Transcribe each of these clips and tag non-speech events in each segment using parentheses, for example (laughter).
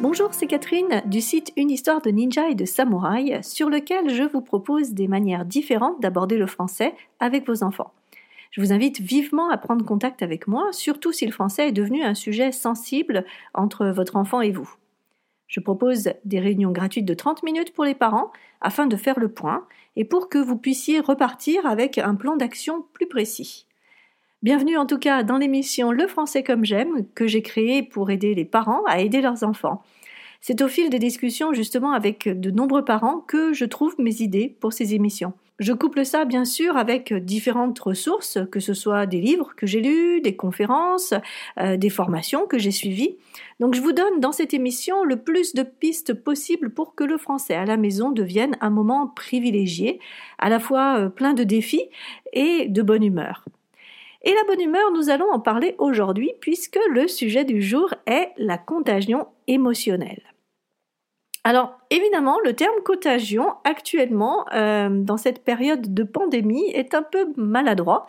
Bonjour, c'est Catherine du site Une histoire de ninja et de samouraï sur lequel je vous propose des manières différentes d'aborder le français avec vos enfants. Je vous invite vivement à prendre contact avec moi, surtout si le français est devenu un sujet sensible entre votre enfant et vous. Je propose des réunions gratuites de 30 minutes pour les parents afin de faire le point et pour que vous puissiez repartir avec un plan d'action plus précis. Bienvenue en tout cas dans l'émission Le français comme j'aime que j'ai créée pour aider les parents à aider leurs enfants. C'est au fil des discussions justement avec de nombreux parents que je trouve mes idées pour ces émissions. Je couple ça bien sûr avec différentes ressources, que ce soit des livres que j'ai lus, des conférences, euh, des formations que j'ai suivies. Donc je vous donne dans cette émission le plus de pistes possibles pour que le français à la maison devienne un moment privilégié, à la fois euh, plein de défis et de bonne humeur. Et la bonne humeur, nous allons en parler aujourd'hui puisque le sujet du jour est la contagion émotionnelle. Alors évidemment, le terme contagion actuellement, euh, dans cette période de pandémie, est un peu maladroit.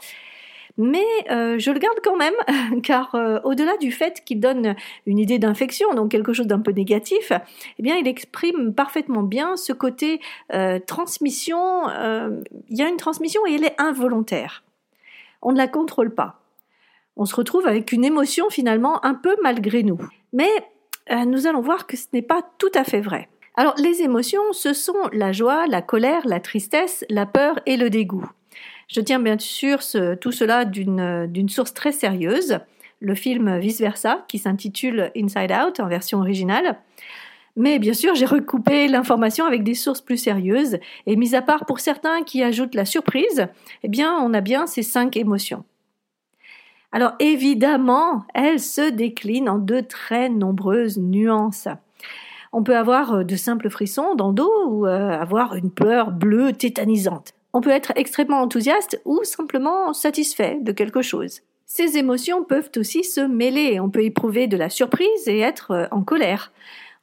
Mais euh, je le garde quand même, (laughs) car euh, au-delà du fait qu'il donne une idée d'infection, donc quelque chose d'un peu négatif, eh bien, il exprime parfaitement bien ce côté transmission. Il y a une transmission et elle est involontaire on ne la contrôle pas. On se retrouve avec une émotion finalement un peu malgré nous. Mais euh, nous allons voir que ce n'est pas tout à fait vrai. Alors les émotions, ce sont la joie, la colère, la tristesse, la peur et le dégoût. Je tiens bien sûr tout cela d'une source très sérieuse, le film Vice Versa, qui s'intitule Inside Out en version originale. Mais bien sûr, j'ai recoupé l'information avec des sources plus sérieuses, et mis à part pour certains qui ajoutent la surprise, eh bien, on a bien ces cinq émotions. Alors évidemment, elles se déclinent en de très nombreuses nuances. On peut avoir euh, de simples frissons dans le dos ou euh, avoir une peur bleue tétanisante. On peut être extrêmement enthousiaste ou simplement satisfait de quelque chose. Ces émotions peuvent aussi se mêler. On peut éprouver de la surprise et être euh, en colère.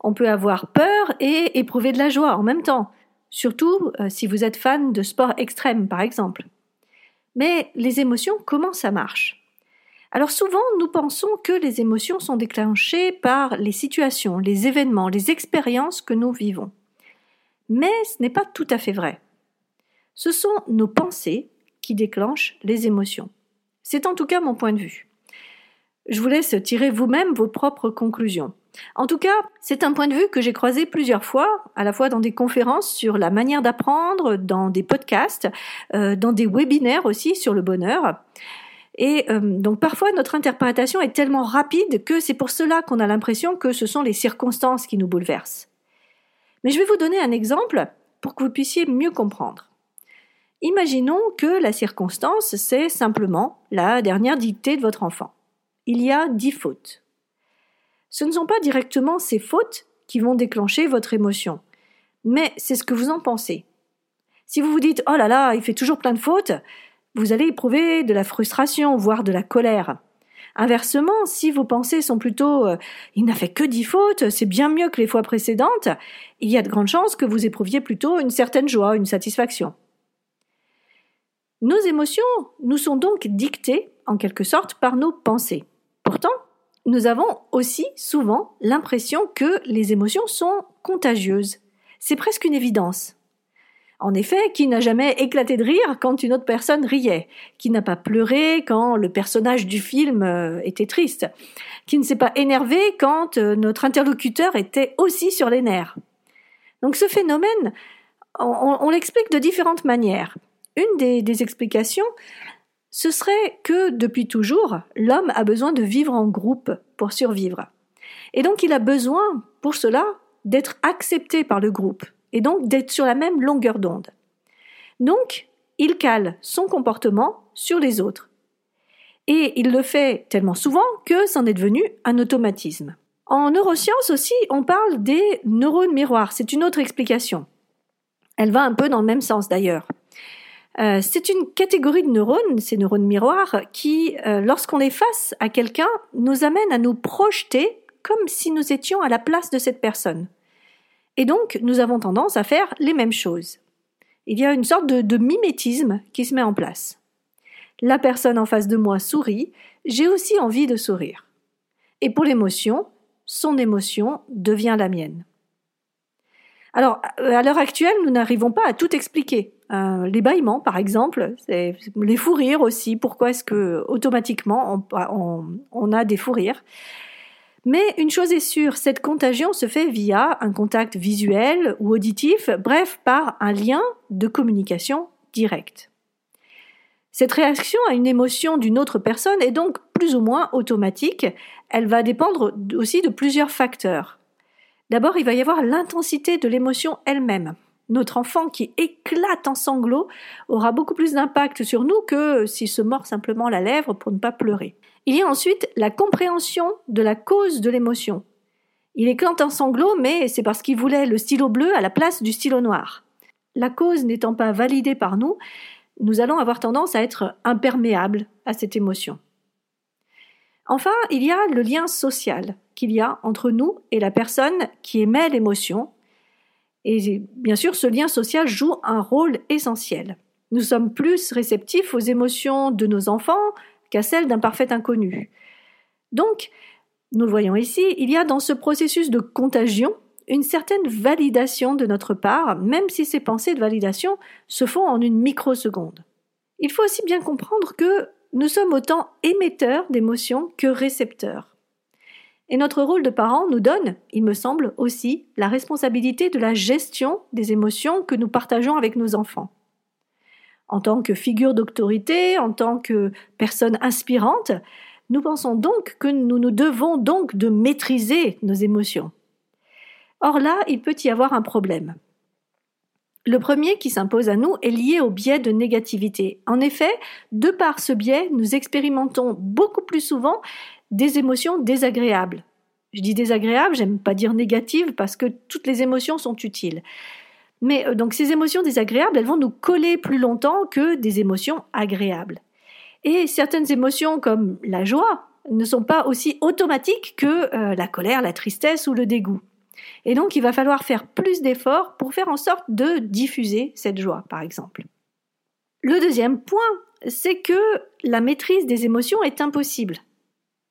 On peut avoir peur et éprouver de la joie en même temps, surtout euh, si vous êtes fan de sport extrême par exemple. Mais les émotions, comment ça marche? Alors souvent, nous pensons que les émotions sont déclenchées par les situations, les événements, les expériences que nous vivons. Mais ce n'est pas tout à fait vrai. Ce sont nos pensées qui déclenchent les émotions. C'est en tout cas mon point de vue. Je vous laisse tirer vous-même vos propres conclusions. En tout cas, c'est un point de vue que j'ai croisé plusieurs fois, à la fois dans des conférences sur la manière d'apprendre, dans des podcasts, euh, dans des webinaires aussi sur le bonheur. Et euh, donc parfois notre interprétation est tellement rapide que c'est pour cela qu'on a l'impression que ce sont les circonstances qui nous bouleversent. Mais je vais vous donner un exemple pour que vous puissiez mieux comprendre. Imaginons que la circonstance, c'est simplement la dernière dictée de votre enfant. Il y a dix fautes ce ne sont pas directement ces fautes qui vont déclencher votre émotion, mais c'est ce que vous en pensez. Si vous vous dites Oh là là, il fait toujours plein de fautes, vous allez éprouver de la frustration, voire de la colère. Inversement, si vos pensées sont plutôt euh, Il n'a fait que dix fautes, c'est bien mieux que les fois précédentes, il y a de grandes chances que vous éprouviez plutôt une certaine joie, une satisfaction. Nos émotions nous sont donc dictées, en quelque sorte, par nos pensées. Pourtant, nous avons aussi souvent l'impression que les émotions sont contagieuses. C'est presque une évidence. En effet, qui n'a jamais éclaté de rire quand une autre personne riait? Qui n'a pas pleuré quand le personnage du film euh, était triste? Qui ne s'est pas énervé quand euh, notre interlocuteur était aussi sur les nerfs? Donc ce phénomène, on, l'explique de différentes manières. Une des explications, ce serait que depuis toujours, l'homme a besoin de vivre en groupe pour survivre. Et donc il a besoin, pour cela, d'être accepté par le groupe, et donc d'être sur la même longueur d'onde. Donc, il cale son comportement sur les autres. Et il le fait tellement souvent que c'en est devenu un automatisme. En neurosciences aussi, on parle des neurones miroirs. C'est une autre explication. Elle va un peu dans le même sens d'ailleurs. Euh, c'est une catégorie de neurones, ces neurones miroirs, qui, euh, lorsqu'on est face à quelqu'un, nous amènent à nous projeter comme si nous étions à la place de cette personne. Et donc, nous avons tendance à faire les mêmes choses. Il y a une sorte de mimétisme qui se met en place. La personne en face de moi sourit, j'ai aussi envie de sourire. Et pour l'émotion, son émotion devient la mienne. Alors, à l'heure actuelle, nous n'arrivons pas à tout expliquer. Euh, les bâillements, par exemple, les fous rires aussi. Pourquoi est-ce que automatiquement on, a des fous rires? Mais une chose est sûre, cette contagion se fait via un contact visuel ou auditif, bref, par un lien de communication direct. Cette réaction à une émotion d'une autre personne est donc plus ou moins automatique. Elle va dépendre aussi de plusieurs facteurs. D'abord, il va y avoir l'intensité de l'émotion elle-même notre enfant qui éclate en sanglots aura beaucoup plus d'impact sur nous que s'il se mord simplement la lèvre pour ne pas pleurer. Il y a ensuite la compréhension de la cause de l'émotion. Il éclate en sanglots, mais c'est parce qu'il voulait le stylo bleu à la place du stylo noir. La cause n'étant pas validée par nous, nous allons avoir tendance à être imperméables à cette émotion. Enfin, il y a le lien social qu'il y a entre nous et la personne qui émet l'émotion et bien sûr, ce lien social joue un rôle essentiel. Nous sommes plus réceptifs aux émotions de nos enfants qu'à celles d'un parfait inconnu. Donc, nous le voyons ici, il y a dans ce processus de contagion une certaine validation de notre part, même si ces pensées de validation se font en une microseconde. Il faut aussi bien comprendre que nous sommes autant émetteurs d'émotions que récepteurs. Et notre rôle de parent nous donne, il me semble, aussi la responsabilité de la gestion des émotions que nous partageons avec nos enfants. En tant que figure d'autorité, en tant que personne inspirante, nous pensons donc que nous nous devons donc de maîtriser nos émotions. Or là, il peut y avoir un problème. Le premier qui s'impose à nous est lié au biais de négativité. En effet, de par ce biais, nous expérimentons beaucoup plus souvent des émotions désagréables. Je dis désagréables, j'aime pas dire négatives parce que toutes les émotions sont utiles. Mais euh, donc ces émotions désagréables, elles vont nous coller plus longtemps que des émotions agréables. Et certaines émotions comme la joie ne sont pas aussi automatiques que euh, la colère, la tristesse ou le dégoût. Et donc il va falloir faire plus d'efforts pour faire en sorte de diffuser cette joie, par exemple. Le deuxième point, c'est que la maîtrise des émotions est impossible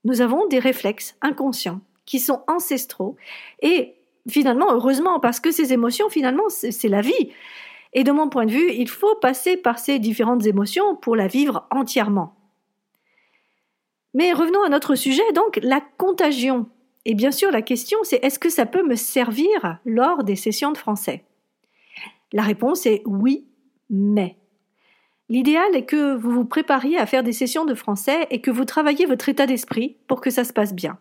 nous avons des réflexes inconscients qui sont ancestraux et finalement, heureusement, parce que ces émotions, finalement, c'est la vie. Et de mon point de vue, il faut passer par ces différentes émotions pour la vivre entièrement. Mais revenons à notre sujet, donc la contagion. Et bien sûr, la question, c'est est-ce que ça peut me servir lors des sessions de français? La réponse est oui, mais. L'idéal est que vous vous prépariez à faire des sessions de français et que vous travailliez votre état d'esprit pour que ça se passe bien.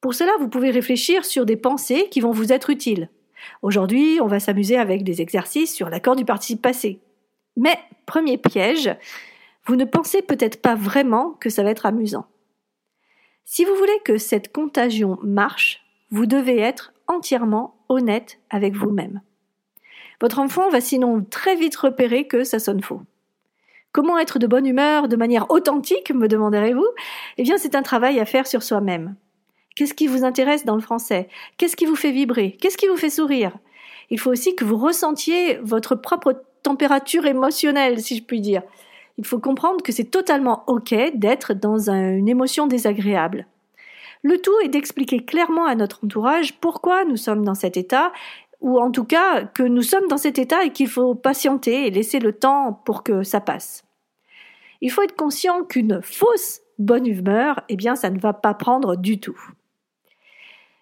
Pour cela, vous pouvez réfléchir sur des pensées qui vont vous être utiles. Aujourd'hui, on va s'amuser avec des exercices sur l'accord du participe passé. Mais, premier piège, vous ne pensez peut-être pas vraiment que ça va être amusant. Si vous voulez que cette contagion marche, vous devez être entièrement honnête avec vous-même. Votre enfant va sinon très vite repérer que ça sonne faux. Comment être de bonne humeur de manière authentique, me demanderez-vous? Eh bien, c'est un travail à faire sur soi-même. Qu'est-ce qui vous intéresse dans le français? Qu'est-ce qui vous fait vibrer? Qu'est-ce qui vous fait sourire? Il faut aussi que vous ressentiez votre propre température émotionnelle, si je puis dire. Il faut comprendre que c'est totalement OK d'être dans une émotion désagréable. Le tout est d'expliquer clairement à notre entourage pourquoi nous sommes dans cet état ou en tout cas que nous sommes dans cet état et qu'il faut patienter et laisser le temps pour que ça passe. Il faut être conscient qu'une fausse bonne humeur, eh bien, ça ne va pas prendre du tout.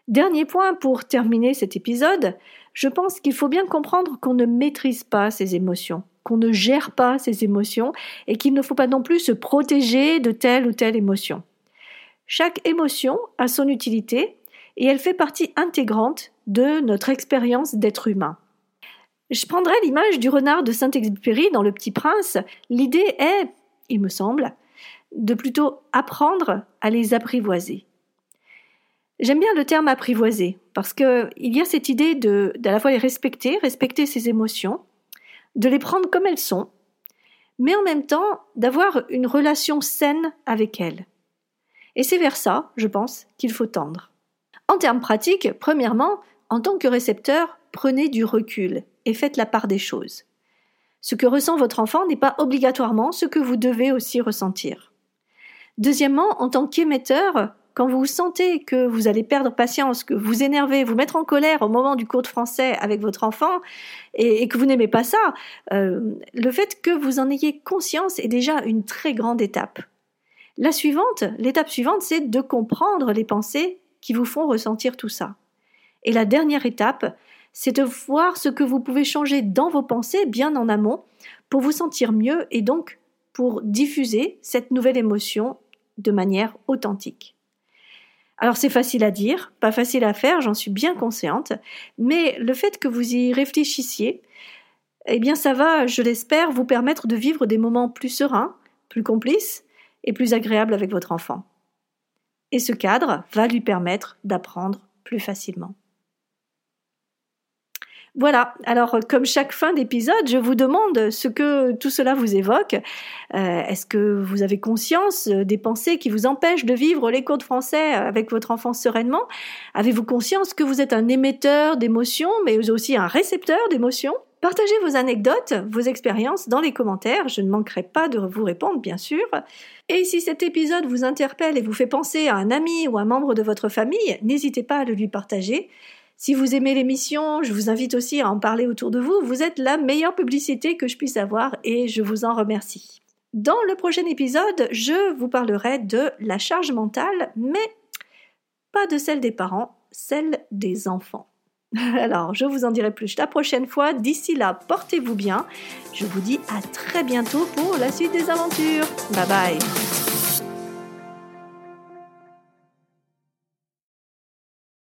Dernier point pour terminer cet épisode, je pense qu'il faut bien comprendre qu'on ne maîtrise pas ses émotions, qu'on ne gère pas ses émotions et qu'il ne faut pas non plus se protéger de telle ou telle émotion. Chaque émotion a son utilité et elle fait partie intégrante de notre expérience d'être humain. Je prendrai l'image du renard de Saint-Exupéry dans Le Petit Prince. L'idée est, il me semble, de plutôt apprendre à les apprivoiser. J'aime bien le terme apprivoiser parce qu'il y a cette idée de d'à la fois les respecter, respecter ses émotions, de les prendre comme elles sont, mais en même temps d'avoir une relation saine avec elles. Et c'est vers ça, je pense, qu'il faut tendre. En termes pratiques, premièrement, en tant que récepteur, prenez du recul et faites la part des choses. Ce que ressent votre enfant n'est pas obligatoirement ce que vous devez aussi ressentir. Deuxièmement, en tant qu'émetteur, quand vous sentez que vous allez perdre patience, que vous énervez, vous mettre en colère au moment du cours de français avec votre enfant et, que vous n'aimez pas ça, euh, le fait que vous en ayez conscience est déjà une très grande étape. La suivante, l'étape suivante, c'est de comprendre les pensées qui vous font ressentir tout ça. Et la dernière étape, c'est de voir ce que vous pouvez changer dans vos pensées bien en amont pour vous sentir mieux et donc pour diffuser cette nouvelle émotion de manière authentique. Alors c'est facile à dire, pas facile à faire, j'en suis bien consciente, mais le fait que vous y réfléchissiez, eh bien ça va, je l'espère, vous permettre de vivre des moments plus sereins, plus complices et plus agréables avec votre enfant. Et ce cadre va lui permettre d'apprendre plus facilement. Voilà, alors comme chaque fin d'épisode, je vous demande ce que tout cela vous évoque. Euh, est-ce que vous avez conscience des pensées qui vous empêchent de vivre les cours de français avec votre enfant sereinement? Avez-vous conscience que vous êtes un émetteur d'émotions, mais aussi un récepteur d'émotions? Partagez vos anecdotes, vos expériences dans les commentaires, je ne manquerai pas de vous répondre bien sûr. Et si cet épisode vous interpelle et vous fait penser à un ami ou un membre de votre famille, n'hésitez pas à le lui partager. Si vous aimez l'émission, je vous invite aussi à en parler autour de vous. Vous êtes la meilleure publicité que je puisse avoir et je vous en remercie. Dans le prochain épisode, je vous parlerai de la charge mentale, mais pas de celle des parents, celle des enfants. (laughs) Alors, je vous en dirai plus la prochaine fois. D'ici là, portez-vous bien. Je vous dis à très bientôt pour la suite des aventures. Bye bye.